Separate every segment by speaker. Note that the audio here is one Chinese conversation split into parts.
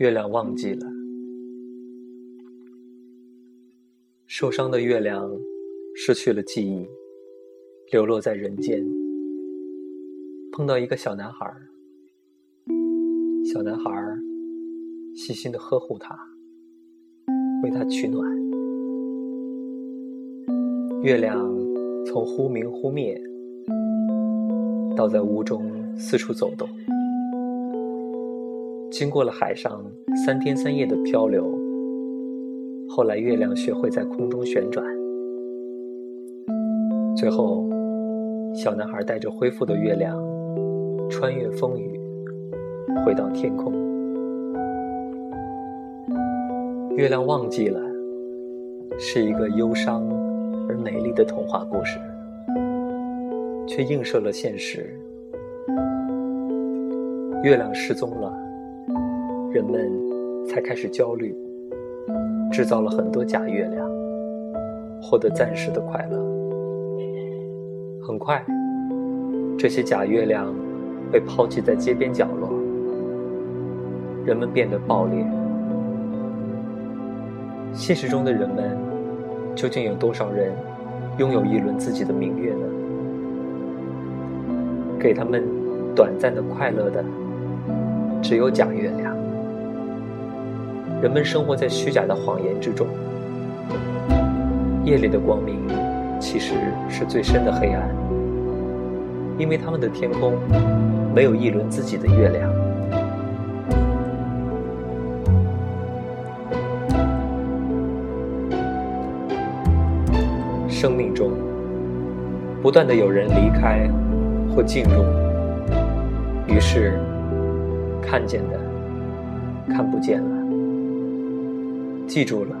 Speaker 1: 月亮忘记了，受伤的月亮失去了记忆，流落在人间。碰到一个小男孩，小男孩细心的呵护他，为他取暖。月亮从忽明忽灭，到在屋中四处走动。经过了海上三天三夜的漂流，后来月亮学会在空中旋转。最后，小男孩带着恢复的月亮，穿越风雨，回到天空。月亮忘记了，是一个忧伤而美丽的童话故事，却映射了现实。月亮失踪了。人们才开始焦虑，制造了很多假月亮，获得暂时的快乐。很快，这些假月亮被抛弃在街边角落，人们变得暴烈。现实中的人们，究竟有多少人拥有一轮自己的明月呢？给他们短暂的快乐的，只有假月亮。人们生活在虚假的谎言之中。夜里的光明，其实是最深的黑暗，因为他们的天空没有一轮自己的月亮。生命中，不断的有人离开或进入，于是看见的看不见了。记住了，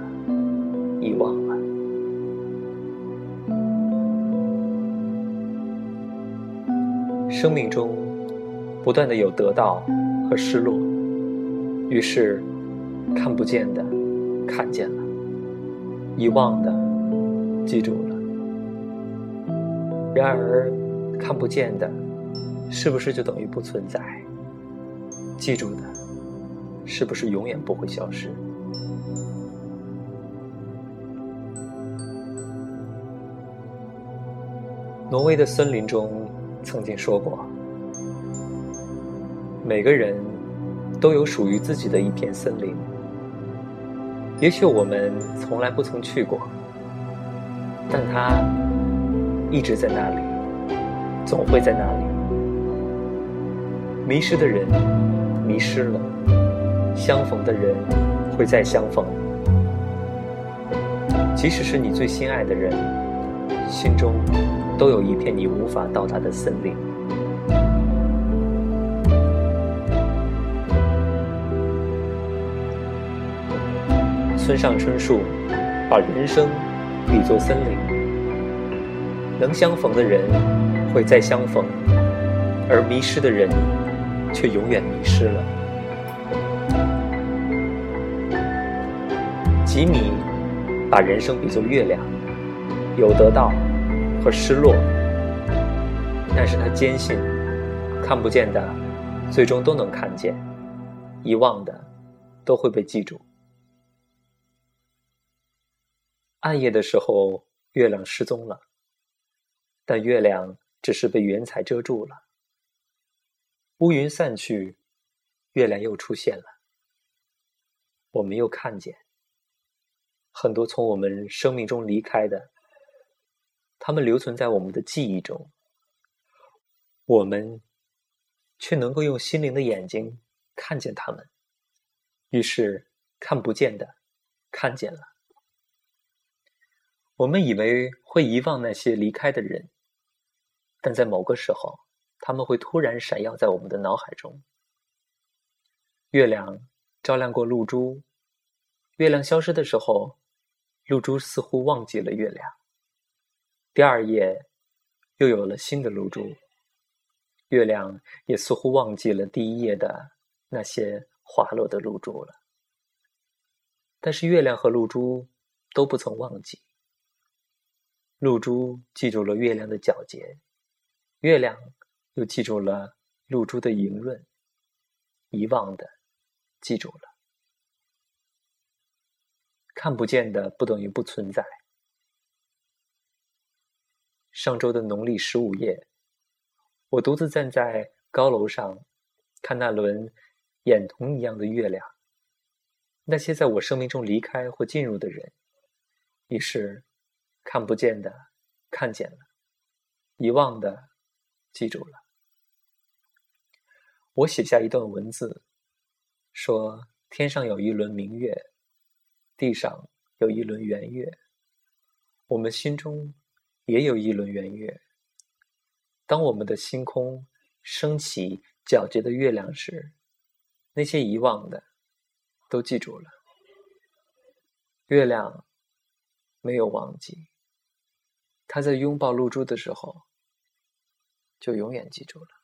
Speaker 1: 遗忘了。生命中不断的有得到和失落，于是看不见的看见了，遗忘的记住了。然而，看不见的，是不是就等于不存在？记住的，是不是永远不会消失？挪威的森林中曾经说过：“每个人都有属于自己的一片森林。也许我们从来不曾去过，但它一直在那里，总会在那里。迷失的人迷失了，相逢的人会再相逢。即使是你最心爱的人，心中……”都有一片你无法到达的森林。村上春树把人生比作森林，能相逢的人会再相逢，而迷失的人却永远迷失了。吉米把人生比作月亮，有得到。和失落，但是他坚信，看不见的，最终都能看见；遗忘的，都会被记住。暗夜的时候，月亮失踪了，但月亮只是被云彩遮住了。乌云散去，月亮又出现了，我们又看见很多从我们生命中离开的。他们留存在我们的记忆中，我们却能够用心灵的眼睛看见他们。于是，看不见的看见了。我们以为会遗忘那些离开的人，但在某个时候，他们会突然闪耀在我们的脑海中。月亮照亮过露珠，月亮消失的时候，露珠似乎忘记了月亮。第二夜，又有了新的露珠。月亮也似乎忘记了第一页的那些滑落的露珠了。但是月亮和露珠都不曾忘记。露珠记住了月亮的皎洁，月亮又记住了露珠的莹润。遗忘的，记住了。看不见的不等于不存在。上周的农历十五夜，我独自站在高楼上，看那轮眼瞳一样的月亮。那些在我生命中离开或进入的人，已是看不见的看见了，遗忘的记住了。我写下一段文字，说：天上有一轮明月，地上有一轮圆月，我们心中。也有一轮圆月。当我们的星空升起皎洁的月亮时，那些遗忘的都记住了。月亮没有忘记，他在拥抱露珠的时候，就永远记住了。